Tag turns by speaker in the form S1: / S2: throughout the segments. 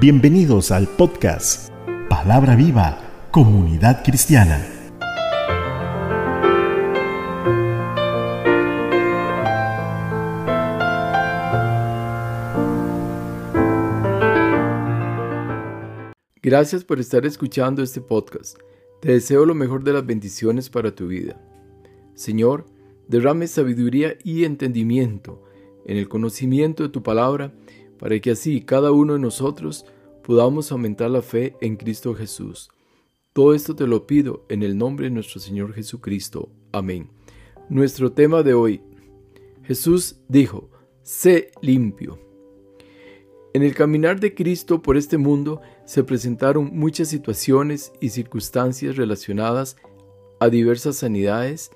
S1: Bienvenidos al podcast Palabra Viva, Comunidad Cristiana.
S2: Gracias por estar escuchando este podcast. Te deseo lo mejor de las bendiciones para tu vida. Señor, derrame sabiduría y entendimiento en el conocimiento de tu palabra para que así cada uno de nosotros podamos aumentar la fe en Cristo Jesús. Todo esto te lo pido en el nombre de nuestro Señor Jesucristo. Amén. Nuestro tema de hoy. Jesús dijo, sé limpio. En el caminar de Cristo por este mundo se presentaron muchas situaciones y circunstancias relacionadas a diversas sanidades,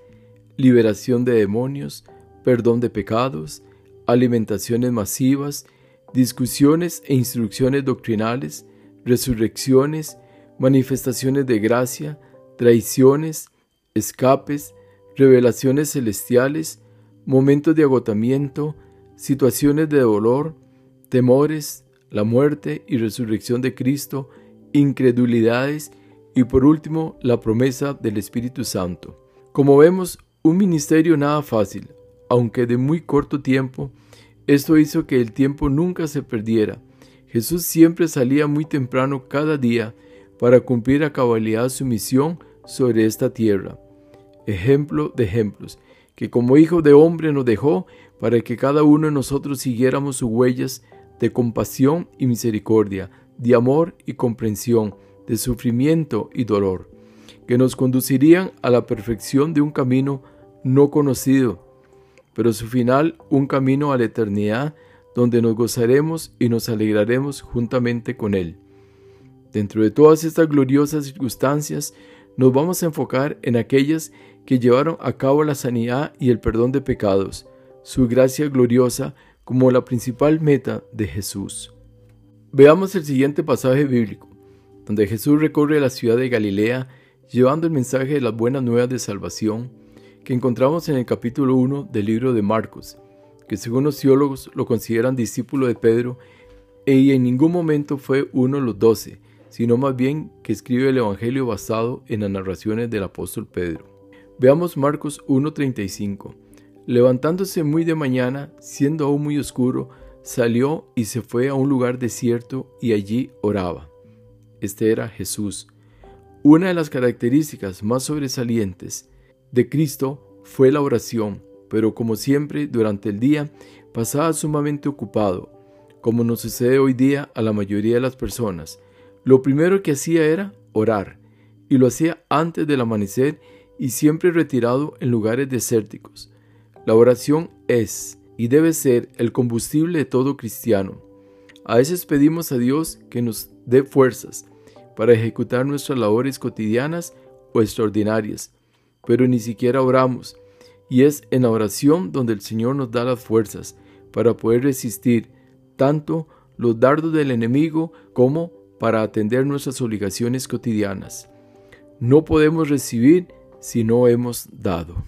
S2: liberación de demonios, perdón de pecados, alimentaciones masivas discusiones e instrucciones doctrinales, resurrecciones, manifestaciones de gracia, traiciones, escapes, revelaciones celestiales, momentos de agotamiento, situaciones de dolor, temores, la muerte y resurrección de Cristo, incredulidades y por último la promesa del Espíritu Santo. Como vemos, un ministerio nada fácil, aunque de muy corto tiempo, esto hizo que el tiempo nunca se perdiera. Jesús siempre salía muy temprano cada día para cumplir a cabalidad su misión sobre esta tierra. Ejemplo de ejemplos, que como hijo de hombre nos dejó para que cada uno de nosotros siguiéramos sus huellas de compasión y misericordia, de amor y comprensión, de sufrimiento y dolor, que nos conducirían a la perfección de un camino no conocido, pero su final un camino a la eternidad donde nos gozaremos y nos alegraremos juntamente con Él. Dentro de todas estas gloriosas circunstancias, nos vamos a enfocar en aquellas que llevaron a cabo la sanidad y el perdón de pecados, su gracia gloriosa como la principal meta de Jesús. Veamos el siguiente pasaje bíblico, donde Jesús recorre la ciudad de Galilea llevando el mensaje de las buenas nuevas de salvación que encontramos en el capítulo 1 del libro de Marcos, que según los teólogos lo consideran discípulo de Pedro y en ningún momento fue uno de los doce, sino más bien que escribe el Evangelio basado en las narraciones del apóstol Pedro. Veamos Marcos 1.35. Levantándose muy de mañana, siendo aún muy oscuro, salió y se fue a un lugar desierto y allí oraba. Este era Jesús. Una de las características más sobresalientes de Cristo fue la oración, pero como siempre durante el día pasaba sumamente ocupado, como nos sucede hoy día a la mayoría de las personas. Lo primero que hacía era orar, y lo hacía antes del amanecer y siempre retirado en lugares desérticos. La oración es y debe ser el combustible de todo cristiano. A veces pedimos a Dios que nos dé fuerzas para ejecutar nuestras labores cotidianas o extraordinarias, pero ni siquiera oramos. Y es en la oración donde el Señor nos da las fuerzas para poder resistir tanto los dardos del enemigo como para atender nuestras obligaciones cotidianas. No podemos recibir si no hemos dado.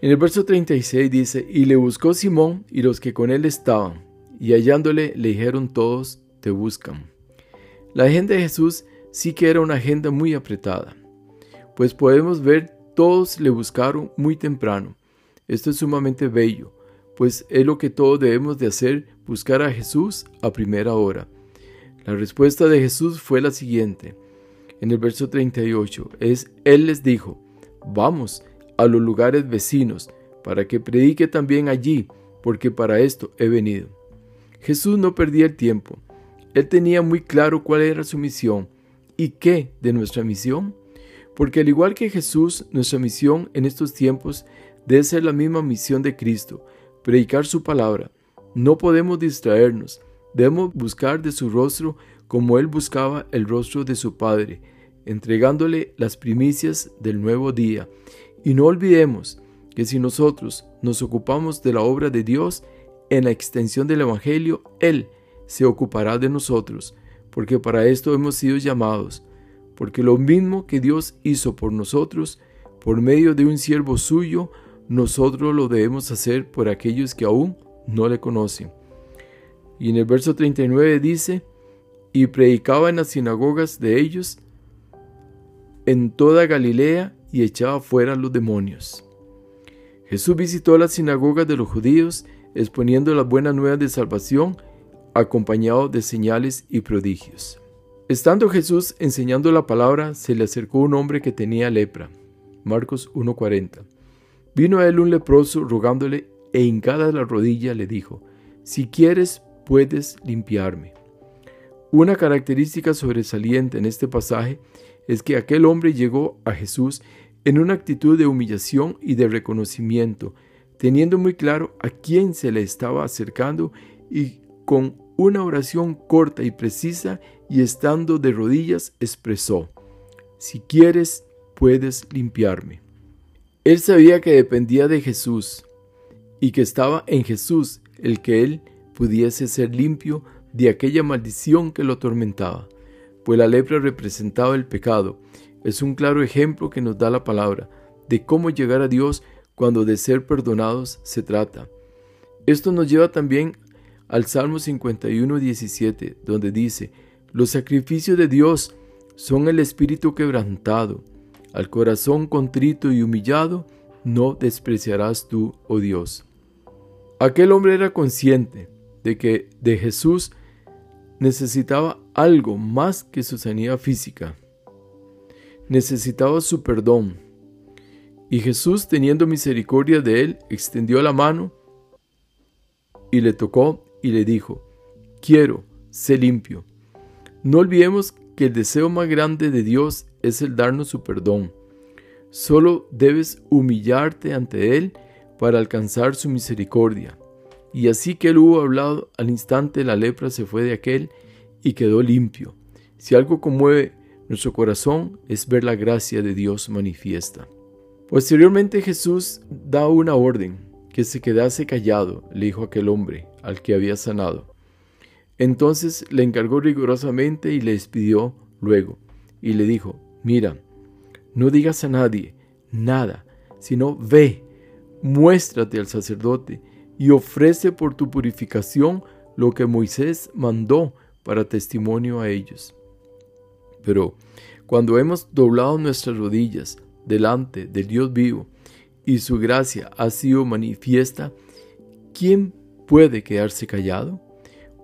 S2: En el verso 36 dice, y le buscó Simón y los que con él estaban, y hallándole le dijeron todos, te buscan. La agenda de Jesús sí que era una agenda muy apretada, pues podemos ver todos le buscaron muy temprano. Esto es sumamente bello, pues es lo que todos debemos de hacer, buscar a Jesús a primera hora. La respuesta de Jesús fue la siguiente. En el verso 38 es, Él les dijo, vamos a los lugares vecinos, para que predique también allí, porque para esto he venido. Jesús no perdía el tiempo. Él tenía muy claro cuál era su misión. ¿Y qué de nuestra misión? Porque al igual que Jesús, nuestra misión en estos tiempos debe ser la misma misión de Cristo, predicar su palabra. No podemos distraernos, debemos buscar de su rostro como Él buscaba el rostro de su Padre, entregándole las primicias del nuevo día. Y no olvidemos que si nosotros nos ocupamos de la obra de Dios en la extensión del Evangelio, Él se ocupará de nosotros, porque para esto hemos sido llamados porque lo mismo que Dios hizo por nosotros, por medio de un siervo suyo, nosotros lo debemos hacer por aquellos que aún no le conocen. Y en el verso 39 dice, y predicaba en las sinagogas de ellos en toda Galilea y echaba fuera los demonios. Jesús visitó las sinagogas de los judíos exponiendo las buenas nuevas de salvación acompañado de señales y prodigios. Estando Jesús enseñando la palabra, se le acercó un hombre que tenía lepra. Marcos 1:40. Vino a él un leproso rogándole e hincada la rodilla le dijo, Si quieres, puedes limpiarme. Una característica sobresaliente en este pasaje es que aquel hombre llegó a Jesús en una actitud de humillación y de reconocimiento, teniendo muy claro a quién se le estaba acercando y con una oración corta y precisa y estando de rodillas expresó, si quieres, puedes limpiarme. Él sabía que dependía de Jesús y que estaba en Jesús el que él pudiese ser limpio de aquella maldición que lo atormentaba, pues la lepra representaba el pecado. Es un claro ejemplo que nos da la palabra de cómo llegar a Dios cuando de ser perdonados se trata. Esto nos lleva también al Salmo 51, 17, donde dice, los sacrificios de Dios son el espíritu quebrantado, al corazón contrito y humillado, no despreciarás tú, oh Dios. Aquel hombre era consciente de que de Jesús necesitaba algo más que su sanidad física. Necesitaba su perdón. Y Jesús, teniendo misericordia de él, extendió la mano y le tocó y le dijo, quiero, sé limpio. No olvidemos que el deseo más grande de Dios es el darnos su perdón. Solo debes humillarte ante Él para alcanzar su misericordia. Y así que él hubo hablado, al instante la lepra se fue de aquel y quedó limpio. Si algo conmueve nuestro corazón es ver la gracia de Dios manifiesta. Posteriormente Jesús da una orden, que se quedase callado, le dijo aquel hombre al que había sanado. Entonces le encargó rigurosamente y le despidió luego, y le dijo, mira, no digas a nadie nada, sino ve, muéstrate al sacerdote y ofrece por tu purificación lo que Moisés mandó para testimonio a ellos. Pero cuando hemos doblado nuestras rodillas delante del Dios vivo y su gracia ha sido manifiesta, ¿quién puede quedarse callado?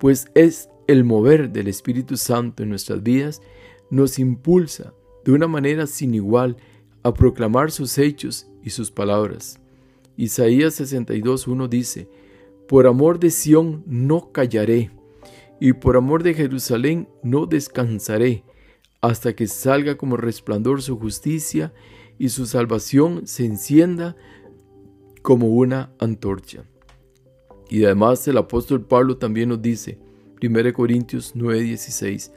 S2: Pues es el mover del Espíritu Santo en nuestras vidas nos impulsa de una manera sin igual a proclamar sus hechos y sus palabras. Isaías 62.1 dice, Por amor de Sión no callaré, y por amor de Jerusalén no descansaré, hasta que salga como resplandor su justicia y su salvación se encienda como una antorcha. Y además el apóstol Pablo también nos dice, 1 Corintios 9:16,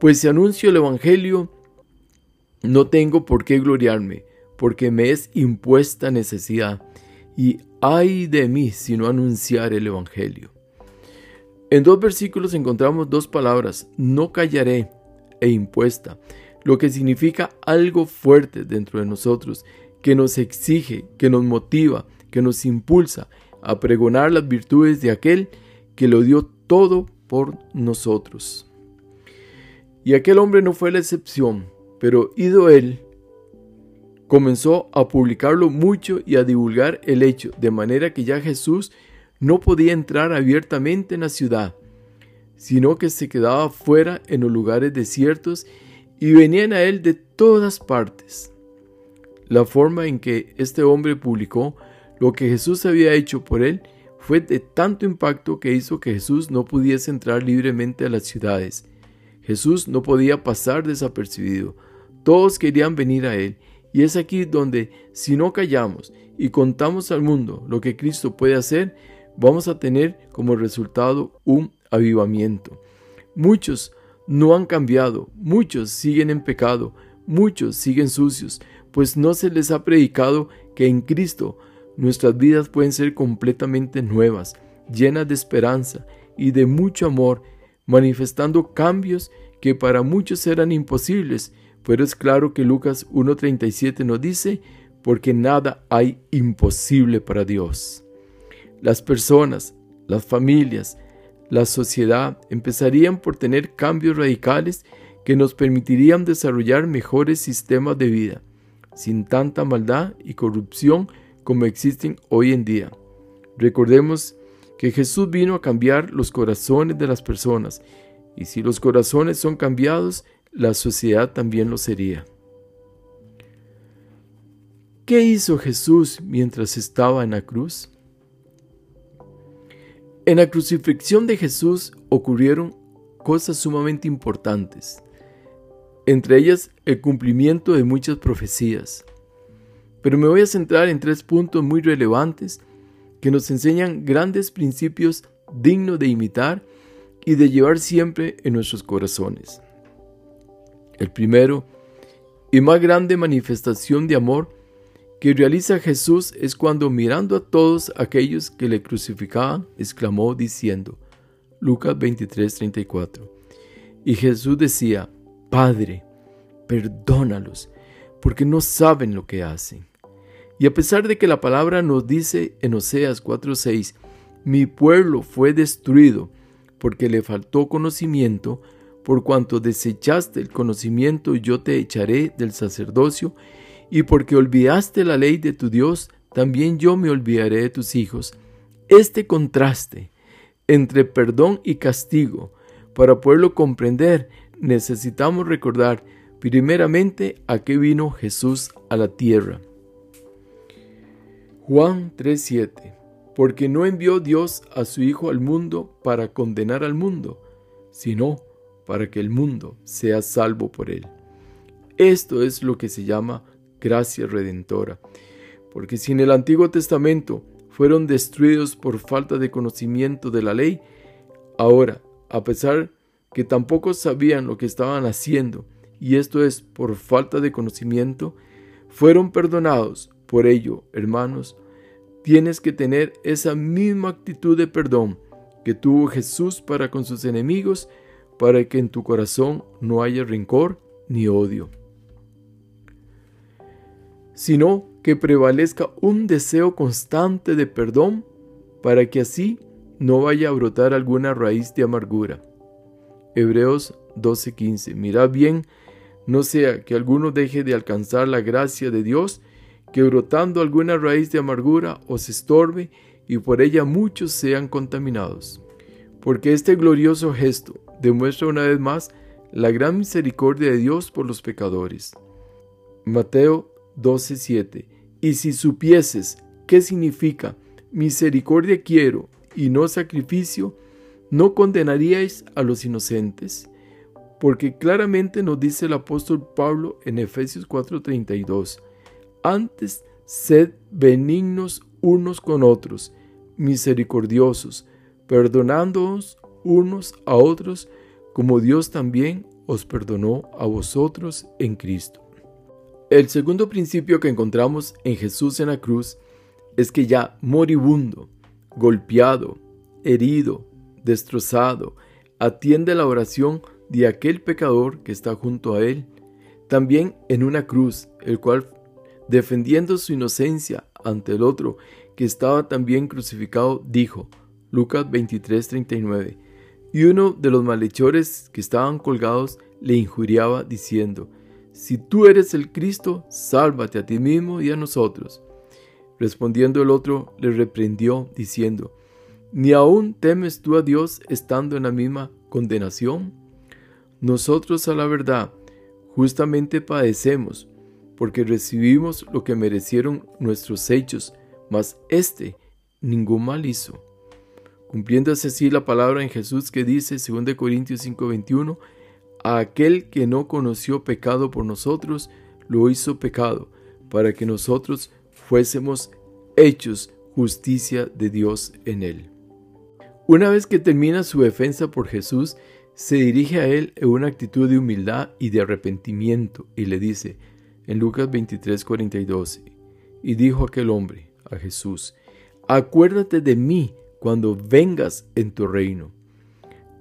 S2: pues si anuncio el Evangelio, no tengo por qué gloriarme, porque me es impuesta necesidad y ay de mí si no anunciar el Evangelio. En dos versículos encontramos dos palabras, no callaré e impuesta, lo que significa algo fuerte dentro de nosotros, que nos exige, que nos motiva, que nos impulsa a pregonar las virtudes de aquel que lo dio todo por nosotros. Y aquel hombre no fue la excepción, pero ido él, comenzó a publicarlo mucho y a divulgar el hecho, de manera que ya Jesús no podía entrar abiertamente en la ciudad, sino que se quedaba fuera en los lugares desiertos y venían a él de todas partes. La forma en que este hombre publicó lo que Jesús había hecho por él fue de tanto impacto que hizo que Jesús no pudiese entrar libremente a las ciudades. Jesús no podía pasar desapercibido. Todos querían venir a él y es aquí donde, si no callamos y contamos al mundo lo que Cristo puede hacer, vamos a tener como resultado un avivamiento. Muchos no han cambiado, muchos siguen en pecado, muchos siguen sucios, pues no se les ha predicado que en Cristo nuestras vidas pueden ser completamente nuevas, llenas de esperanza y de mucho amor, manifestando cambios que para muchos eran imposibles, pero es claro que Lucas 1.37 nos dice, porque nada hay imposible para Dios. Las personas, las familias, la sociedad empezarían por tener cambios radicales que nos permitirían desarrollar mejores sistemas de vida, sin tanta maldad y corrupción como existen hoy en día. Recordemos que Jesús vino a cambiar los corazones de las personas, y si los corazones son cambiados, la sociedad también lo sería. ¿Qué hizo Jesús mientras estaba en la cruz? En la crucifixión de Jesús ocurrieron cosas sumamente importantes, entre ellas el cumplimiento de muchas profecías. Pero me voy a centrar en tres puntos muy relevantes que nos enseñan grandes principios dignos de imitar y de llevar siempre en nuestros corazones. El primero y más grande manifestación de amor que realiza Jesús es cuando mirando a todos aquellos que le crucificaban, exclamó diciendo, Lucas 23:34, y Jesús decía, Padre, perdónalos, porque no saben lo que hacen. Y a pesar de que la palabra nos dice en Oseas 4:6, mi pueblo fue destruido porque le faltó conocimiento, por cuanto desechaste el conocimiento yo te echaré del sacerdocio, y porque olvidaste la ley de tu Dios, también yo me olvidaré de tus hijos. Este contraste entre perdón y castigo, para poderlo comprender, necesitamos recordar primeramente a qué vino Jesús a la tierra. Juan 3:7 Porque no envió Dios a su Hijo al mundo para condenar al mundo, sino para que el mundo sea salvo por él. Esto es lo que se llama gracia redentora, porque si en el Antiguo Testamento fueron destruidos por falta de conocimiento de la ley, ahora, a pesar que tampoco sabían lo que estaban haciendo, y esto es por falta de conocimiento, fueron perdonados por ello, hermanos, tienes que tener esa misma actitud de perdón que tuvo Jesús para con sus enemigos, para que en tu corazón no haya rencor ni odio, sino que prevalezca un deseo constante de perdón, para que así no vaya a brotar alguna raíz de amargura. Hebreos 12:15. Mirad bien, no sea que alguno deje de alcanzar la gracia de Dios, que brotando alguna raíz de amargura os estorbe y por ella muchos sean contaminados. Porque este glorioso gesto demuestra una vez más la gran misericordia de Dios por los pecadores. Mateo 12:7 Y si supieses qué significa misericordia quiero y no sacrificio, ¿no condenaríais a los inocentes? Porque claramente nos dice el apóstol Pablo en Efesios 4:32, antes, sed benignos unos con otros, misericordiosos, perdonándoos unos a otros, como Dios también os perdonó a vosotros en Cristo. El segundo principio que encontramos en Jesús en la cruz es que ya moribundo, golpeado, herido, destrozado, atiende la oración de aquel pecador que está junto a él, también en una cruz, el cual defendiendo su inocencia ante el otro que estaba también crucificado, dijo, Lucas 23:39, y uno de los malhechores que estaban colgados le injuriaba diciendo, Si tú eres el Cristo, sálvate a ti mismo y a nosotros. Respondiendo el otro, le reprendió, diciendo, ¿Ni aún temes tú a Dios estando en la misma condenación? Nosotros a la verdad justamente padecemos, porque recibimos lo que merecieron nuestros hechos, mas éste ningún mal hizo. Cumpliéndose así la palabra en Jesús que dice, 2 Corintios 5:21, a aquel que no conoció pecado por nosotros, lo hizo pecado, para que nosotros fuésemos hechos justicia de Dios en él. Una vez que termina su defensa por Jesús, se dirige a él en una actitud de humildad y de arrepentimiento y le dice, en Lucas 23, 42. Y dijo aquel hombre a Jesús, acuérdate de mí cuando vengas en tu reino.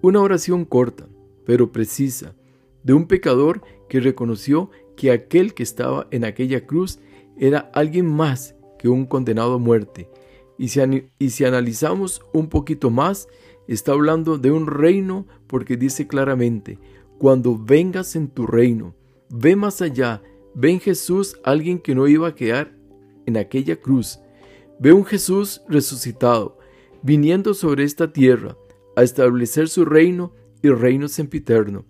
S2: Una oración corta, pero precisa, de un pecador que reconoció que aquel que estaba en aquella cruz era alguien más que un condenado a muerte. Y si, y si analizamos un poquito más, está hablando de un reino porque dice claramente, cuando vengas en tu reino, ve más allá, ve en Jesús alguien que no iba a quedar en aquella cruz, ve un Jesús resucitado, viniendo sobre esta tierra a establecer su reino y reino sempiterno.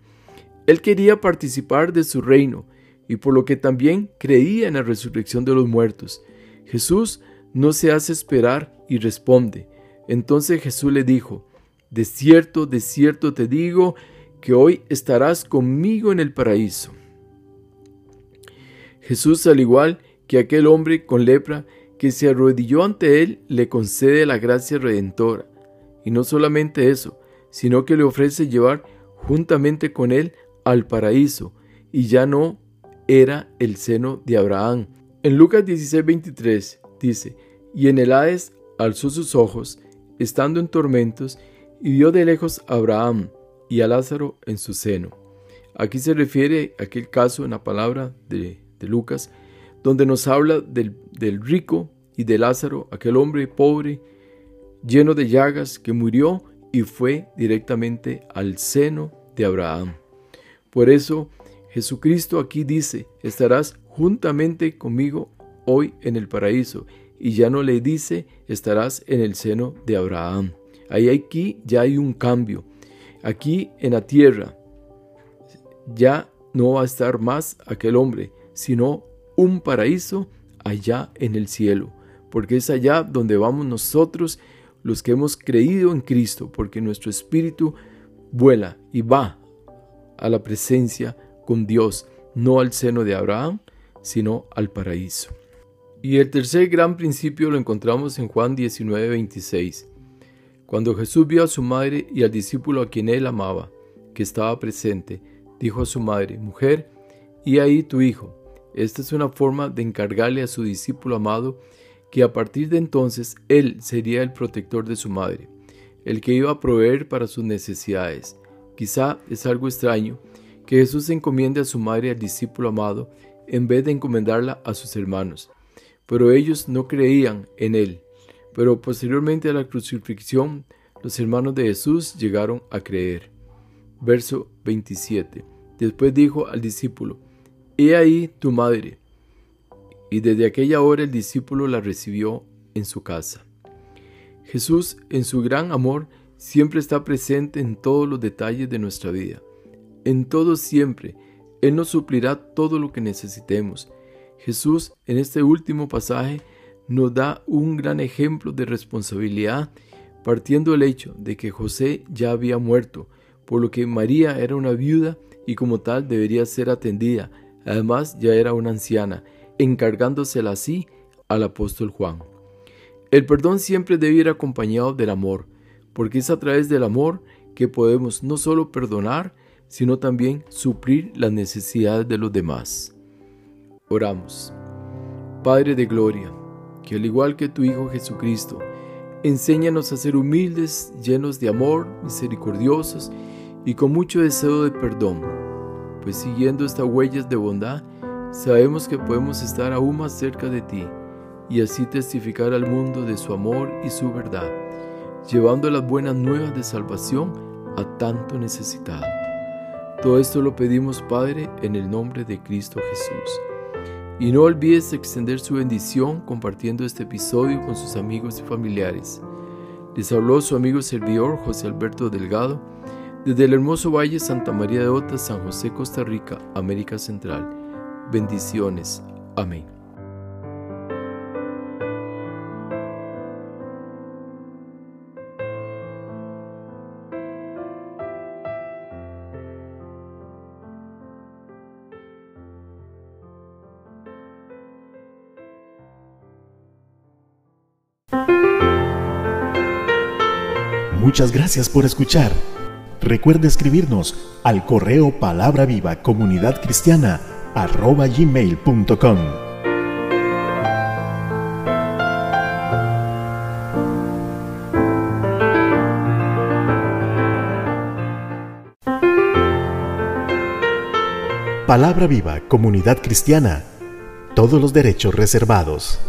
S2: Él quería participar de su reino y por lo que también creía en la resurrección de los muertos. Jesús no se hace esperar y responde. Entonces Jesús le dijo, De cierto, de cierto te digo, que hoy estarás conmigo en el paraíso. Jesús, al igual que aquel hombre con lepra que se arrodilló ante él, le concede la gracia redentora. Y no solamente eso, sino que le ofrece llevar juntamente con él al paraíso, y ya no era el seno de Abraham. En Lucas 16:23 dice, y en el Hades alzó sus ojos, estando en tormentos, y vio de lejos a Abraham y a Lázaro en su seno. Aquí se refiere a aquel caso en la palabra de, Lucas, donde nos habla del, del rico y de Lázaro, aquel hombre pobre, lleno de llagas, que murió y fue directamente al seno de Abraham. Por eso Jesucristo aquí dice, estarás juntamente conmigo hoy en el paraíso. Y ya no le dice, estarás en el seno de Abraham. Ahí aquí ya hay un cambio. Aquí en la tierra ya no va a estar más aquel hombre, sino un paraíso allá en el cielo. Porque es allá donde vamos nosotros los que hemos creído en Cristo, porque nuestro espíritu vuela y va a la presencia con Dios, no al seno de Abraham, sino al paraíso. Y el tercer gran principio lo encontramos en Juan 19, 26. Cuando Jesús vio a su madre y al discípulo a quien él amaba, que estaba presente, dijo a su madre, Mujer, y ahí tu hijo. Esta es una forma de encargarle a su discípulo amado que a partir de entonces él sería el protector de su madre, el que iba a proveer para sus necesidades. Quizá es algo extraño que Jesús encomiende a su madre al discípulo amado en vez de encomendarla a sus hermanos. Pero ellos no creían en él. Pero posteriormente a la crucifixión, los hermanos de Jesús llegaron a creer. Verso 27. Después dijo al discípulo, He ahí tu madre y desde aquella hora el discípulo la recibió en su casa. Jesús, en su gran amor, siempre está presente en todos los detalles de nuestra vida. En todo siempre, Él nos suplirá todo lo que necesitemos. Jesús, en este último pasaje, nos da un gran ejemplo de responsabilidad, partiendo del hecho de que José ya había muerto, por lo que María era una viuda y como tal debería ser atendida. Además, ya era una anciana encargándosela así al apóstol Juan. El perdón siempre debe ir acompañado del amor, porque es a través del amor que podemos no solo perdonar, sino también suplir las necesidades de los demás. Oramos. Padre de Gloria, que al igual que tu Hijo Jesucristo, enséñanos a ser humildes, llenos de amor, misericordiosos y con mucho deseo de perdón, pues siguiendo estas huellas de bondad, sabemos que podemos estar aún más cerca de ti y así testificar al mundo de su amor y su verdad, llevando las buenas nuevas de salvación a tanto necesitado. Todo esto lo pedimos, Padre, en el nombre de Cristo Jesús. Y no olvides extender su bendición compartiendo este episodio con sus amigos y familiares. Les habló su amigo servidor José Alberto Delgado desde el hermoso Valle Santa María de Ota, San José, Costa Rica, América Central. Bendiciones. Amén.
S1: Muchas gracias por escuchar. Recuerde escribirnos al correo Palabra Viva Comunidad Cristiana arroba gmail.com. Palabra viva, comunidad cristiana. Todos los derechos reservados.